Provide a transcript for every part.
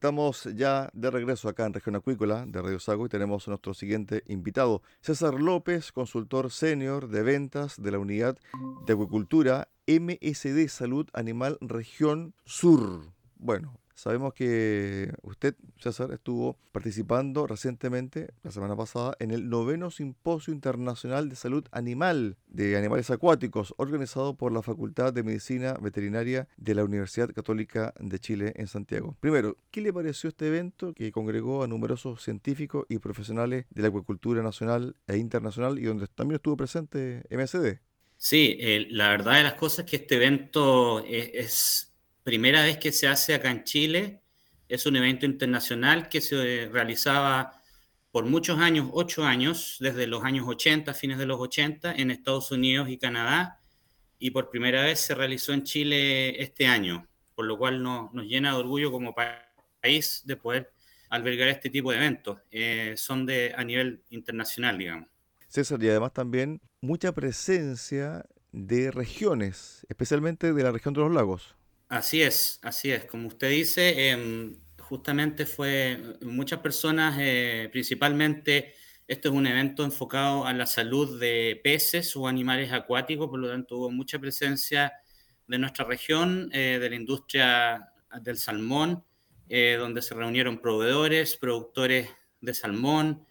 Estamos ya de regreso acá en Región Acuícola de Radio Sago y tenemos a nuestro siguiente invitado, César López, consultor senior de ventas de la unidad de acuicultura MSD Salud Animal Región Sur. Bueno, Sabemos que usted, César, estuvo participando recientemente, la semana pasada, en el noveno Simposio Internacional de Salud Animal de Animales Acuáticos, organizado por la Facultad de Medicina Veterinaria de la Universidad Católica de Chile en Santiago. Primero, ¿qué le pareció este evento que congregó a numerosos científicos y profesionales de la acuicultura nacional e internacional y donde también estuvo presente MSD? Sí, eh, la verdad de las cosas es que este evento es primera vez que se hace acá en Chile. Es un evento internacional que se realizaba por muchos años, ocho años, desde los años 80, fines de los 80, en Estados Unidos y Canadá, y por primera vez se realizó en Chile este año, por lo cual nos, llena de orgullo como país de poder albergar este tipo de eventos. Eh, son de a nivel internacional, digamos. César, y además también mucha presencia de regiones, especialmente de la región de los lagos. Así es, así es. Como usted dice, em, justamente fue muchas personas, eh, principalmente, esto es un evento enfocado a la salud de peces o animales acuáticos, por lo tanto hubo mucha presencia de nuestra región, eh, de la industria del salmón, eh, donde se reunieron proveedores, productores de salmón,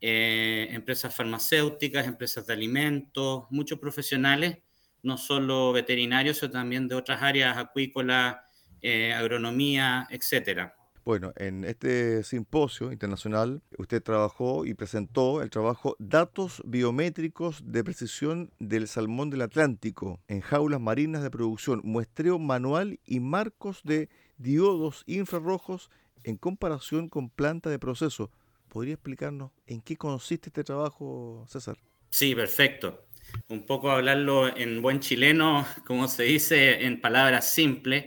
empresas farmacéuticas, empresas de alimentos, muchos profesionales no solo veterinarios, sino también de otras áreas acuícola, eh, agronomía, etcétera. Bueno, en este simposio internacional usted trabajó y presentó el trabajo Datos biométricos de precisión del salmón del Atlántico en jaulas marinas de producción, muestreo manual y marcos de diodos infrarrojos en comparación con planta de proceso. ¿Podría explicarnos en qué consiste este trabajo, César? Sí, perfecto un poco hablarlo en buen chileno, como se dice en palabras simples.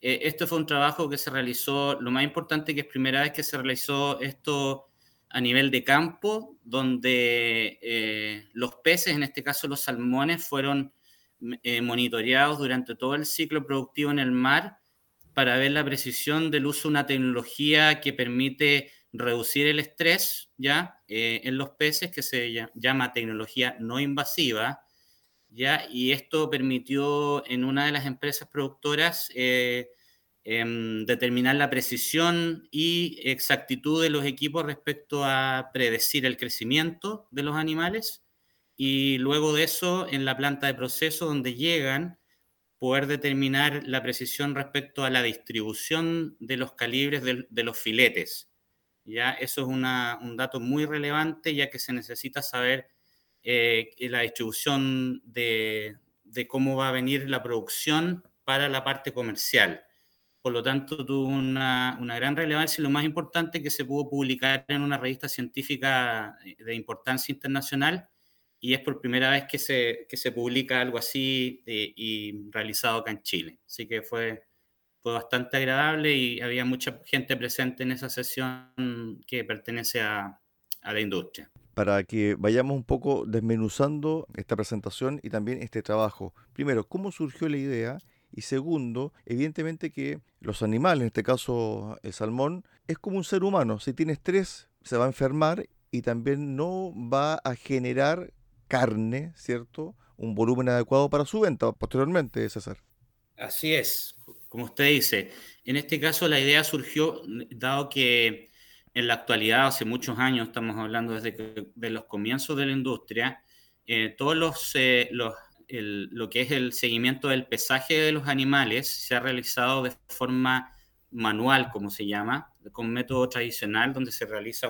Eh, esto fue un trabajo que se realizó, lo más importante que es primera vez que se realizó esto a nivel de campo, donde eh, los peces, en este caso los salmones, fueron eh, monitoreados durante todo el ciclo productivo en el mar para ver la precisión del uso de una tecnología que permite reducir el estrés ya eh, en los peces que se llama tecnología no invasiva ya y esto permitió en una de las empresas productoras eh, em, determinar la precisión y exactitud de los equipos respecto a predecir el crecimiento de los animales. Y luego de eso en la planta de proceso donde llegan poder determinar la precisión respecto a la distribución de los calibres de, los filetes. ¿Ya? Eso es un dato muy relevante ya que se necesita saber eh, la distribución de, cómo va a venir la producción para la parte comercial. Por lo tanto, tuvo una, una, gran relevancia y lo más importante que se pudo publicar en una revista científica de importancia internacional y es por primera vez que se, que se publica algo así eh, y realizado acá en Chile. Así que fue, fue bastante agradable y había mucha gente presente en esa sesión que pertenece a, a la industria. Para que vayamos un poco desmenuzando esta presentación y también este trabajo. Primero, ¿cómo surgió la idea? Y segundo, evidentemente que los animales, en este caso el salmón, es como un ser humano. Si tiene estrés, se va a enfermar y también no va a generar carne, ¿cierto? Un volumen adecuado para su venta posteriormente, César. Así es, como usted dice. En este caso la idea surgió dado que en la actualidad, hace muchos años, estamos hablando desde de los comienzos de la industria, eh, todos los, eh, lo que es el seguimiento del pesaje de los animales se ha realizado de forma manual, como se llama, con método tradicional, donde se realiza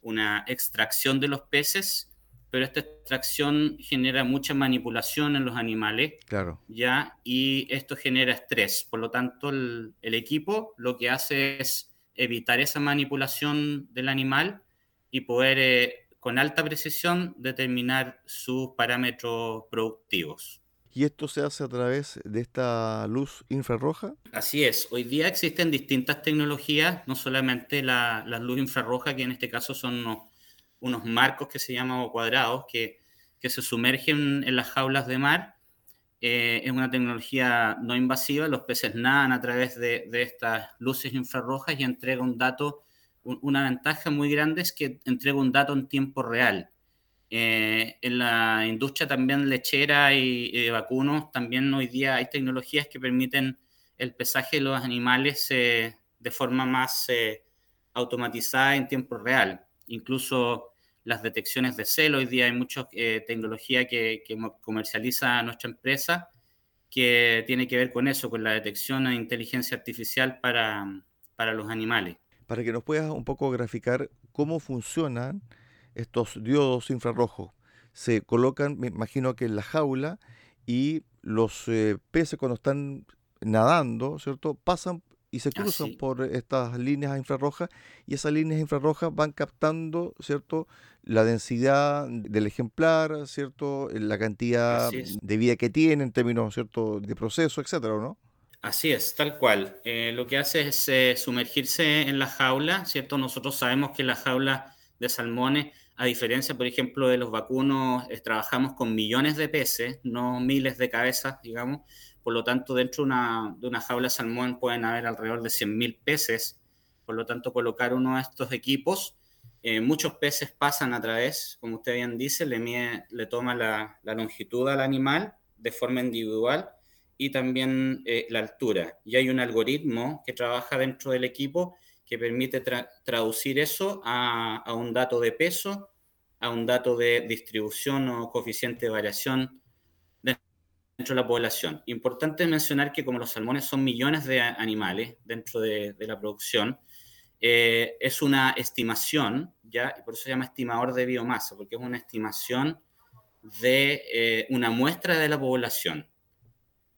una extracción de los peces pero esta extracción genera mucha manipulación en los animales. Claro. ¿ya? Y esto genera estrés. Por lo tanto, el, equipo lo que hace es evitar esa manipulación del animal y poder, eh, con alta precisión, determinar sus parámetros productivos. ¿Y esto se hace a través de esta luz infrarroja? Así es. Hoy día existen distintas tecnologías, no solamente la, la luz infrarroja, que en este caso son unos marcos que se llaman cuadrados que, que se sumergen en las jaulas de mar. Eh, es una tecnología no invasiva, los peces nadan a través de, de estas luces infrarrojas y entrega un dato, una ventaja muy grande es que entrega un dato en tiempo real. Eh, en la industria también lechera y, de vacunos, también hoy día hay tecnologías que permiten el pesaje de los animales eh, de forma más automatizada en tiempo real. Incluso las detecciones de celo. Hoy día hay mucha eh, tecnología que, comercializa nuestra empresa que tiene que ver con eso, con la detección de inteligencia artificial para, para los animales. Para que nos puedas un poco graficar cómo funcionan estos diodos infrarrojos. Se colocan, me imagino que en la jaula y los eh, peces cuando están nadando, ¿cierto? Pasan y se cruzan por estas líneas infrarrojas y esas líneas infrarrojas van captando, ¿cierto? La densidad del ejemplar, ¿cierto? La cantidad de vida que tiene en términos, ¿cierto? De proceso, etcétera, ¿no? Así es, tal cual. Eh, lo que hace es eh, sumergirse en la jaula, ¿cierto? Nosotros sabemos que la jaula de salmones, a diferencia, por ejemplo, de los vacunos, trabajamos con millones de peces, no miles de cabezas, digamos por lo tanto, dentro de una, de una jaula salmón pueden haber alrededor de 100.000 peces. Por lo tanto, colocar uno de estos equipos, eh, muchos peces pasan a través, como usted bien dice, le, le toma la, longitud al animal de forma individual y también eh, la altura. Y hay un algoritmo que trabaja dentro del equipo que permite traducir eso a, a, un dato de peso, a un dato de distribución o coeficiente de variación dentro de la población. Importante mencionar que como los salmones son millones de animales dentro de, la producción, eh, es una estimación, ¿ya? por eso se llama estimador de biomasa, porque es una estimación de eh, una muestra de la población.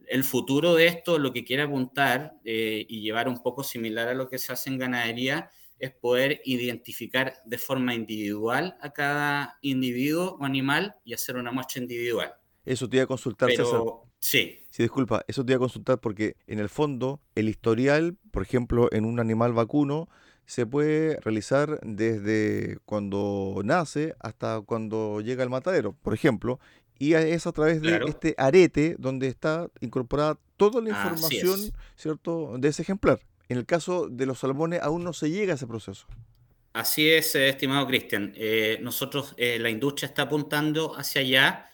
El futuro de esto, lo que quiere apuntar eh, y llevar un poco similar a lo que se hace en ganadería, es poder identificar de forma individual a cada individuo o animal y hacer una muestra individual. Eso te iba a consultar, César. Sí. Sí, disculpa, eso te iba a consultar porque en el fondo el historial, por ejemplo, en un animal vacuno, se puede realizar desde cuando nace hasta cuando llega al matadero, por ejemplo, y es a través de este arete donde está incorporada toda la información, ¿cierto?, de ese ejemplar. En el caso de los salmones aún no se llega a ese proceso. Así es, eh, estimado Cristian. Eh, nosotros, eh, la industria está apuntando hacia allá.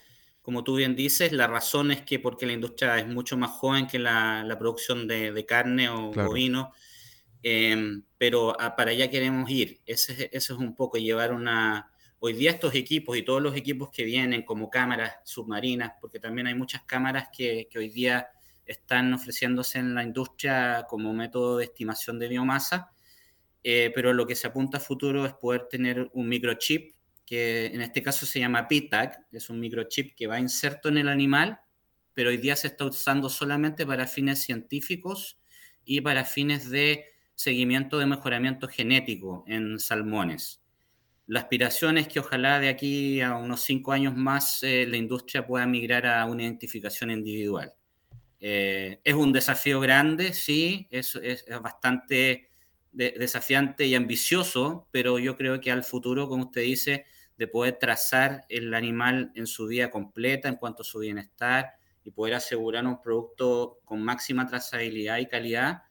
Como tú bien dices, la razón es que porque la industria es mucho más joven que la, producción de, carne o vino, em, pero para allá queremos ir. Ese, ese es un poco llevar una, Hoy día estos equipos y todos los equipos que vienen como cámaras submarinas, porque también hay muchas cámaras que, hoy día están ofreciéndose en la industria como método de estimación de biomasa, eh, pero lo que se apunta a futuro es poder tener un microchip, que en este caso se llama PTAG, es un microchip que va inserto en el animal, pero hoy día se está usando solamente para fines científicos y para fines de seguimiento de mejoramiento genético en salmones. La aspiración es que ojalá de aquí a unos cinco años más eh, la industria pueda migrar a una identificación individual. Eh, es un desafío grande, sí, es, es, bastante desafiante y ambicioso, pero yo creo que al futuro, como usted dice, de poder trazar el animal en su vida completa en cuanto a su bienestar y poder asegurar un producto con máxima trazabilidad y calidad,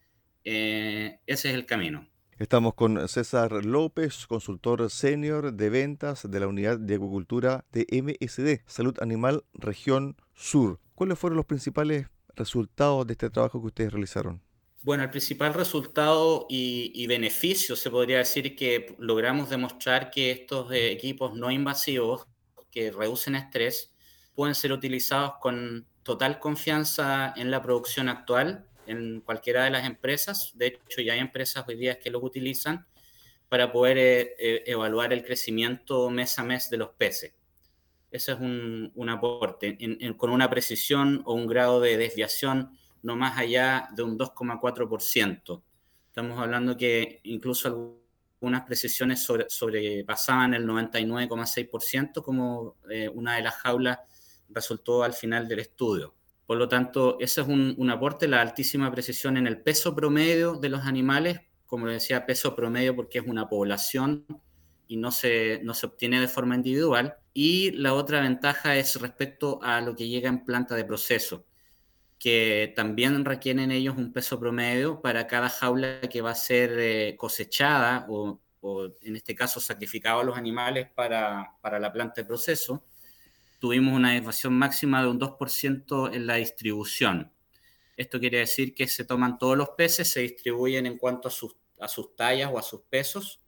eh, ese es el camino. Estamos con César López, consultor senior de ventas de la unidad de acuicultura de MSD, Salud Animal Región Sur. ¿Cuáles fueron los principales resultados de este trabajo que ustedes realizaron? Bueno, el principal resultado y, beneficio se podría decir que logramos demostrar que estos eh, equipos no invasivos que reducen estrés pueden ser utilizados con total confianza en la producción actual en cualquiera de las empresas. De hecho, ya hay empresas hoy día que los utilizan para poder eh, eh, evaluar el crecimiento mes a mes de los peces. Ese es un, un aporte, con una precisión o un grado de desviación no más allá de un 2,4%. Estamos hablando que incluso algunas precisiones sobre, sobrepasaban el 99,6%, como eh, una de las jaulas resultó al final del estudio. Por lo tanto, ese es un, aporte, la altísima precisión en el peso promedio de los animales, como decía, peso promedio porque es una población y no se, no se obtiene de forma individual. Y la otra ventaja es respecto a lo que llega en planta de proceso, que también requieren ellos un peso promedio para cada jaula que va a ser eh, cosechada o, en este caso sacrificado a los animales para, para la planta de proceso tuvimos una desviación máxima de un 2% en la distribución. Esto quiere decir que se toman todos los peces, se distribuyen en cuanto a sus, a sus tallas o a sus pesos,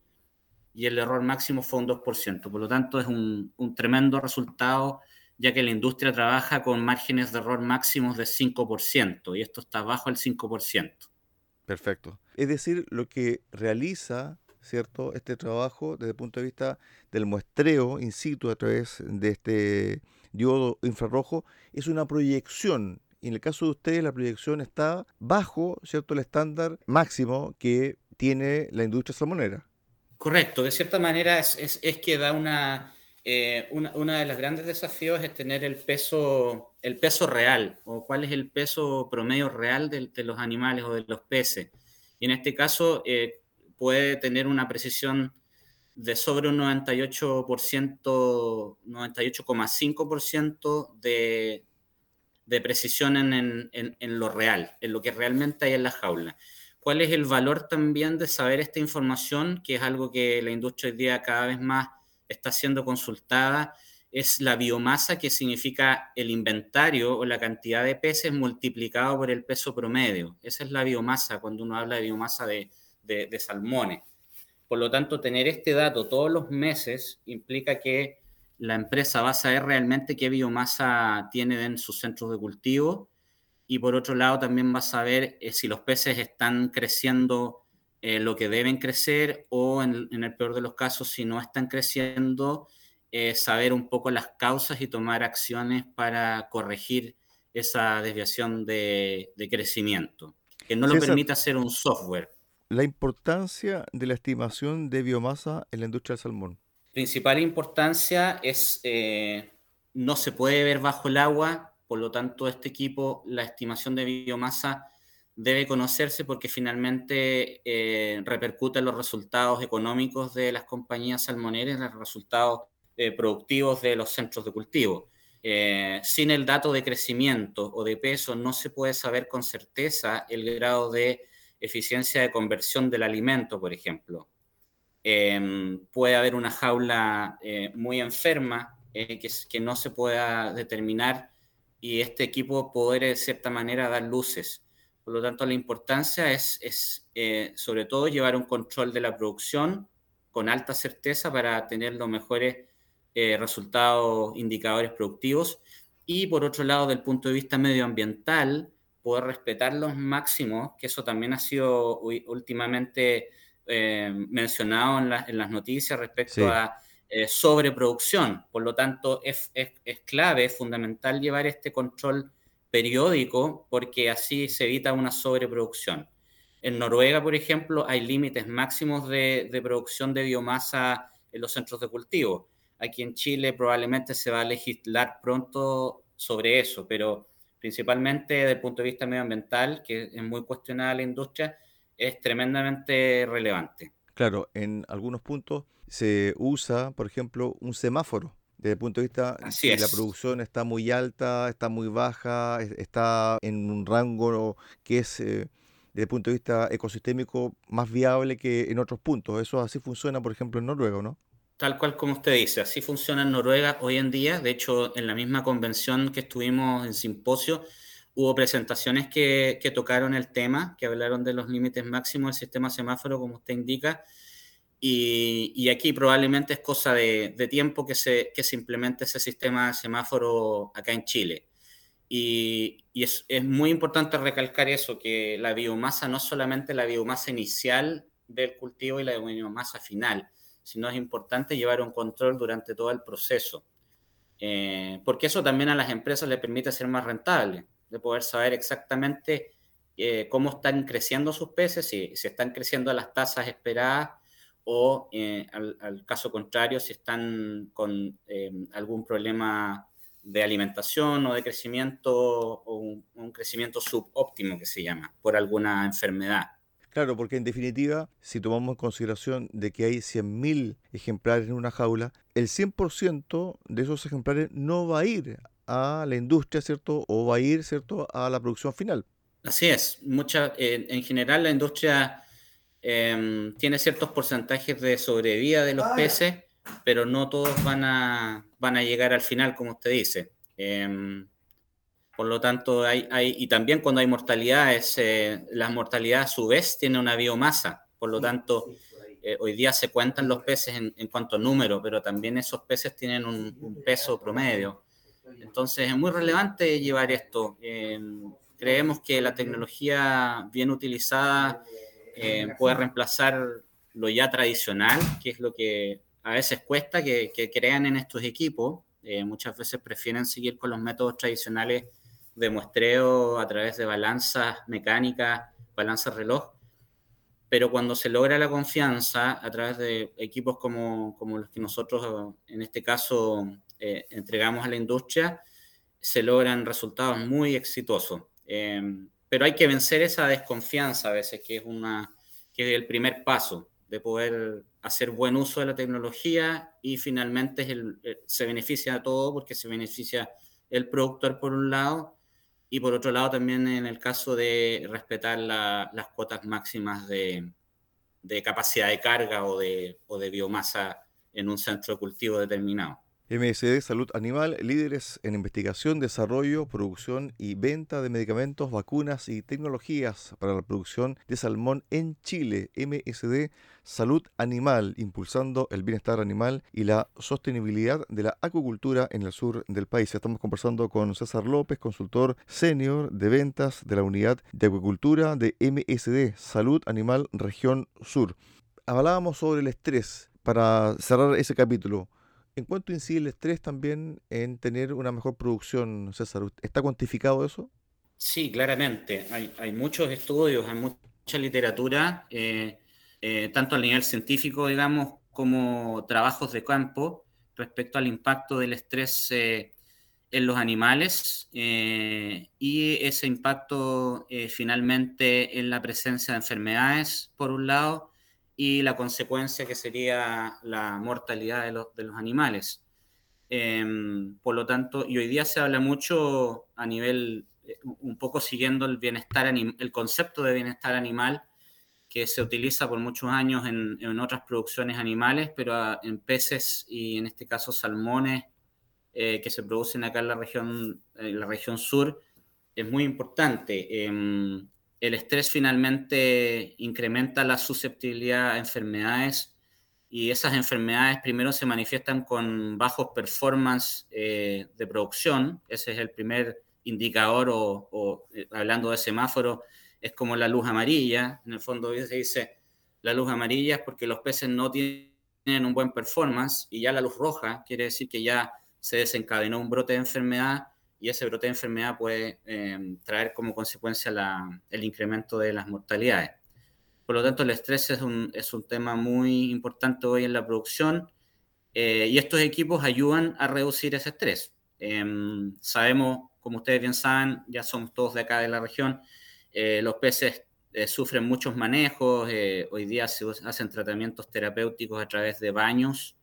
y el error máximo fue un 2%. Por lo tanto, es un, un tremendo resultado, ya que la industria trabaja con márgenes de error máximos de 5%, y esto está bajo el 5%. Perfecto. Es decir, lo que realiza ¿cierto? Este trabajo desde el punto de vista del muestreo in situ a través de este diodo infrarrojo es una proyección. Y en el caso de ustedes la proyección está bajo, ¿cierto? El estándar máximo que tiene la industria salmonera. Correcto, de cierta manera es, que da una, eh, una, de los grandes desafíos es tener el peso, el peso real, o cuál es el peso promedio real de, los animales o de los peces. Y en este caso, eh, puede tener una precisión de sobre un 98%, 98,5% de, de precisión en, en, lo real, en lo que realmente hay en la jaula. ¿Cuál es el valor también de saber esta información, que es algo que la industria hoy día cada vez más está siendo consultada? Es la biomasa, que significa el inventario o la cantidad de peces multiplicado por el peso promedio. Esa es la biomasa cuando uno habla de biomasa de, de, salmones. Por lo tanto, tener este dato todos los meses implica que la empresa va a saber realmente qué biomasa tiene en sus centros de cultivo y por otro lado también va a saber eh, si los peces están creciendo eh, lo que deben crecer o en, el peor de los casos si no están creciendo, eh, saber un poco las causas y tomar acciones para corregir esa desviación de, crecimiento, que no lo permite hacer un software la importancia de la estimación de biomasa en la industria del salmón. Principal importancia es, eh, no se puede ver bajo el agua, por lo tanto este equipo, la estimación de biomasa debe conocerse porque finalmente eh, repercute en los resultados económicos de las compañías salmoneras, en los resultados eh, productivos de los centros de cultivo. eh, sin el dato de crecimiento o de peso no se puede saber con certeza el grado de eficiencia de conversión del alimento, por ejemplo. Em, puede haber una jaula muy enferma que, no se pueda determinar y este equipo poder de cierta manera dar luces. Por lo tanto, la importancia es, es sobre todo llevar un control de la producción con alta certeza para tener los mejores eh, resultados, indicadores productivos. Y por otro lado, del punto de vista medioambiental, poder respetar los máximos, que eso también ha sido últimamente eh, mencionado en, en, las noticias respecto a eh, sobreproducción. Por lo tanto, es, es, es, clave, es fundamental llevar este control periódico porque así se evita una sobreproducción. En Noruega, por ejemplo, hay límites máximos de, de producción de biomasa en los centros de cultivo. Aquí en Chile probablemente se va a legislar pronto sobre eso, pero principalmente desde el punto de vista medioambiental, que es muy cuestionada la industria, es tremendamente relevante. Claro, en algunos puntos se usa, por ejemplo, un semáforo. Desde el punto de vista Así es. la producción está muy alta, está muy baja, está en un rango que es, eh, desde el punto de vista ecosistémico, más viable que en otros puntos. Eso así funciona, por ejemplo, en Noruega, ¿no? Tal cual como usted dice, así funciona en Noruega hoy en día. De hecho, en la misma convención que estuvimos en simposio, hubo presentaciones que, que tocaron el tema, que hablaron de los límites máximos del sistema semáforo, como usted indica. Y, y aquí probablemente es cosa de, de tiempo que se, que se implemente ese sistema semáforo acá en Chile. Y, y es, es, muy importante recalcar eso, que la biomasa no es solamente la biomasa inicial del cultivo y la biomasa final, sino es importante llevar un control durante todo el proceso. Eh, porque eso también a las empresas le permite ser más rentables, de poder saber exactamente eh, cómo están creciendo sus peces, si, si, están creciendo a las tasas esperadas o, eh, al, al, caso contrario, si están con eh, algún problema de alimentación o de crecimiento o un, un crecimiento subóptimo que se llama por alguna enfermedad. Claro, porque en definitiva, si tomamos en consideración de que hay 100.000 ejemplares en una jaula, el 100% de esos ejemplares no va a ir a la industria, ¿cierto? O va a ir, ¿cierto?, a la producción final. Así es. Mucha, eh, en general, la industria eh, tiene ciertos porcentajes de sobrevida de los peces, pero no todos van a, van a llegar al final, como usted dice. Eh, por lo tanto, hay, hay, y también cuando hay mortalidades, eh, la mortalidad a su vez tiene una biomasa. Por lo tanto, eh, hoy día se cuentan los peces en, en, cuanto a número, pero también esos peces tienen un, un, peso promedio. Entonces, es muy relevante llevar esto. Eh, creemos que la tecnología bien utilizada eh, puede reemplazar lo ya tradicional, que es lo que a veces cuesta que, que crean en estos equipos. Eh, muchas veces prefieren seguir con los métodos tradicionales de muestreo a través de balanzas mecánicas, balanzas reloj, pero cuando se logra la confianza a través de equipos como, como los que nosotros en este caso eh, entregamos a la industria, se logran resultados muy exitosos. Eh, pero hay que vencer esa desconfianza a veces, que es, una, que es el primer paso de poder hacer buen uso de la tecnología y finalmente el, se beneficia a todo porque se beneficia el productor por un lado y por otro lado también en el caso de respetar la, las cuotas máximas de, de, capacidad de carga o de, o de biomasa en un centro de cultivo determinado. MSD Salud Animal, líderes en investigación, desarrollo, producción y venta de medicamentos, vacunas y tecnologías para la producción de salmón en Chile. MSD Salud Animal, impulsando el bienestar animal y la sostenibilidad de la acuicultura en el sur del país. Estamos conversando con César López, consultor senior de ventas de la unidad de acuicultura de MSD Salud Animal Región Sur. Hablábamos sobre el estrés. Para cerrar ese capítulo, ¿En cuánto incide el estrés también en tener una mejor producción, César? ¿Está cuantificado eso? Sí, claramente. Hay, hay muchos estudios, hay mucha literatura, eh, eh, tanto a nivel científico, digamos, como trabajos de campo respecto al impacto del estrés eh, en los animales y ese impacto finalmente en la presencia de enfermedades, por un lado, y la consecuencia que sería la mortalidad de los, de los animales. Em, por lo tanto, y hoy día se habla mucho a nivel, eh, un poco siguiendo el bienestar, el concepto de bienestar animal que se utiliza por muchos años en, en otras producciones animales, pero en peces y en este caso salmones eh, que se producen acá en la región, en la región sur, es muy importante. Em, el estrés finalmente incrementa la susceptibilidad a enfermedades y esas enfermedades primero se manifiestan con bajos performance eh, de producción, ese es el primer indicador o, eh, hablando de semáforo, es como la luz amarilla, en el fondo se dice la luz amarilla es porque los peces no tienen un buen performance y ya la luz roja quiere decir que ya se desencadenó un brote de enfermedad y ese brote de enfermedad puede eh, traer como consecuencia el incremento de las mortalidades. Por lo tanto, el estrés es un, es un tema muy importante hoy en la producción eh, y estos equipos ayudan a reducir ese estrés. Em, sabemos, como ustedes bien saben, ya somos todos de acá de la región, eh, los peces eh, sufren muchos manejos, hoy día se hacen tratamientos terapéuticos a través de baños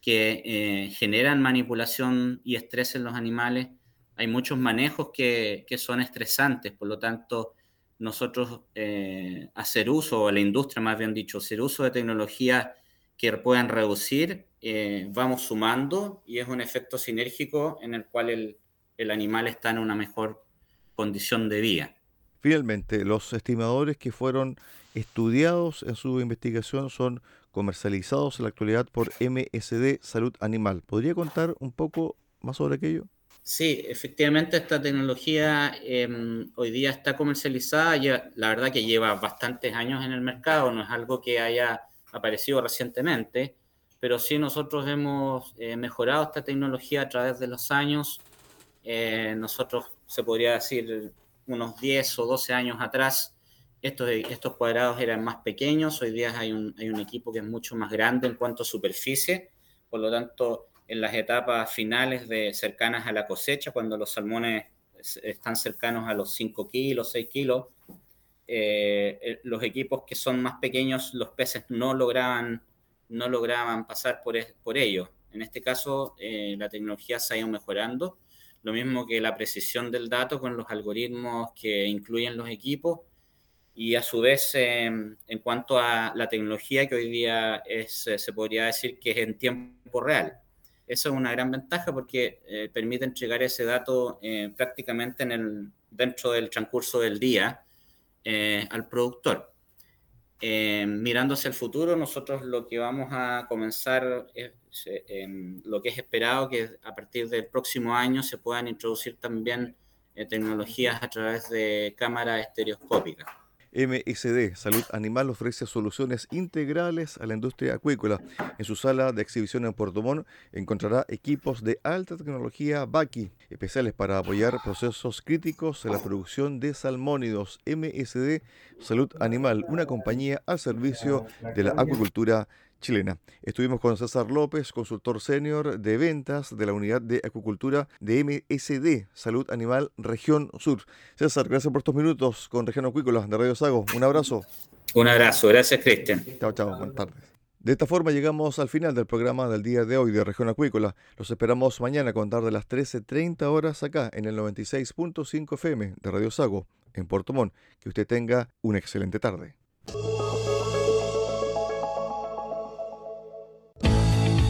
que generan manipulación y estrés en los animales. Hay muchos manejos que, son estresantes, por lo tanto, nosotros eh, hacer uso, o la industria más bien dicho, hacer uso de tecnologías que puedan reducir, eh, vamos sumando y es un efecto sinérgico en el cual el animal está en una mejor condición de vida. Finalmente, los estimadores que fueron estudiados en su investigación son comercializados en la actualidad por MSD Salud Animal. ¿Podría contar un poco más sobre aquello? Sí, efectivamente esta tecnología em, hoy día está comercializada, la verdad que lleva bastantes años en el mercado, no es algo que haya aparecido recientemente, pero sí nosotros hemos eh, mejorado esta tecnología a través de los años. Eh, nosotros, se podría decir, unos 10 o 12 años atrás, estos, cuadrados eran más pequeños, hoy día hay un, hay un equipo que es mucho más grande en cuanto a superficie, por lo tanto en las etapas finales de cercanas a la cosecha, cuando los salmones están cercanos a los 5 kilos, 6 kilos, eh, eh, los equipos que son más pequeños, los peces no lograban, no lograban pasar por, por ellos. En este caso, eh, la tecnología se ha ido mejorando, lo mismo que la precisión del dato con los algoritmos que incluyen los equipos y a su vez en cuanto a la tecnología que hoy día es, se podría decir que es en tiempo real. Eso es una gran ventaja porque eh, permite entregar ese dato eh, prácticamente en el, dentro del transcurso del día eh, al productor. mirando hacia el futuro, nosotros lo que vamos a comenzar es lo que es esperado que a partir del próximo año se puedan introducir también tecnologías a través de cámaras estereoscópicas. MSD Salud Animal ofrece soluciones integrales a la industria acuícola. En su sala de exhibición en Puerto Montt encontrará equipos de alta tecnología BACI, especiales para apoyar procesos críticos en la producción de salmónidos. MSD Salud Animal, una compañía al servicio de la acuicultura chilena. Estuvimos con César López, consultor senior de ventas de la unidad de acuicultura de MSD, Salud Animal Región Sur. César, gracias por estos minutos con Región Acuícola de Radio Sago. Un abrazo. Un abrazo, gracias Cristian. Chao, chao, buenas tardes. De esta forma llegamos al final del programa del día de hoy de Región Acuícola. Los esperamos mañana a contar de las 13.30 horas acá en el 96.5 FM de Radio Sago en Puerto Montt. Que usted tenga una excelente tarde.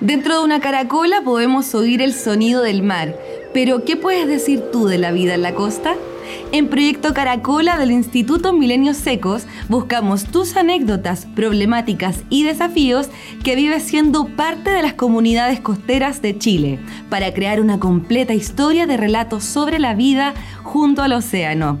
Dentro de una caracola podemos oír el sonido del mar pero, ¿qué puedes decir tú de la vida en la costa? En Proyecto Caracola del Instituto Milenios Secos buscamos tus anécdotas, problemáticas y desafíos que vives siendo parte de las comunidades costeras de Chile para crear una completa historia de relatos sobre la vida junto al océano.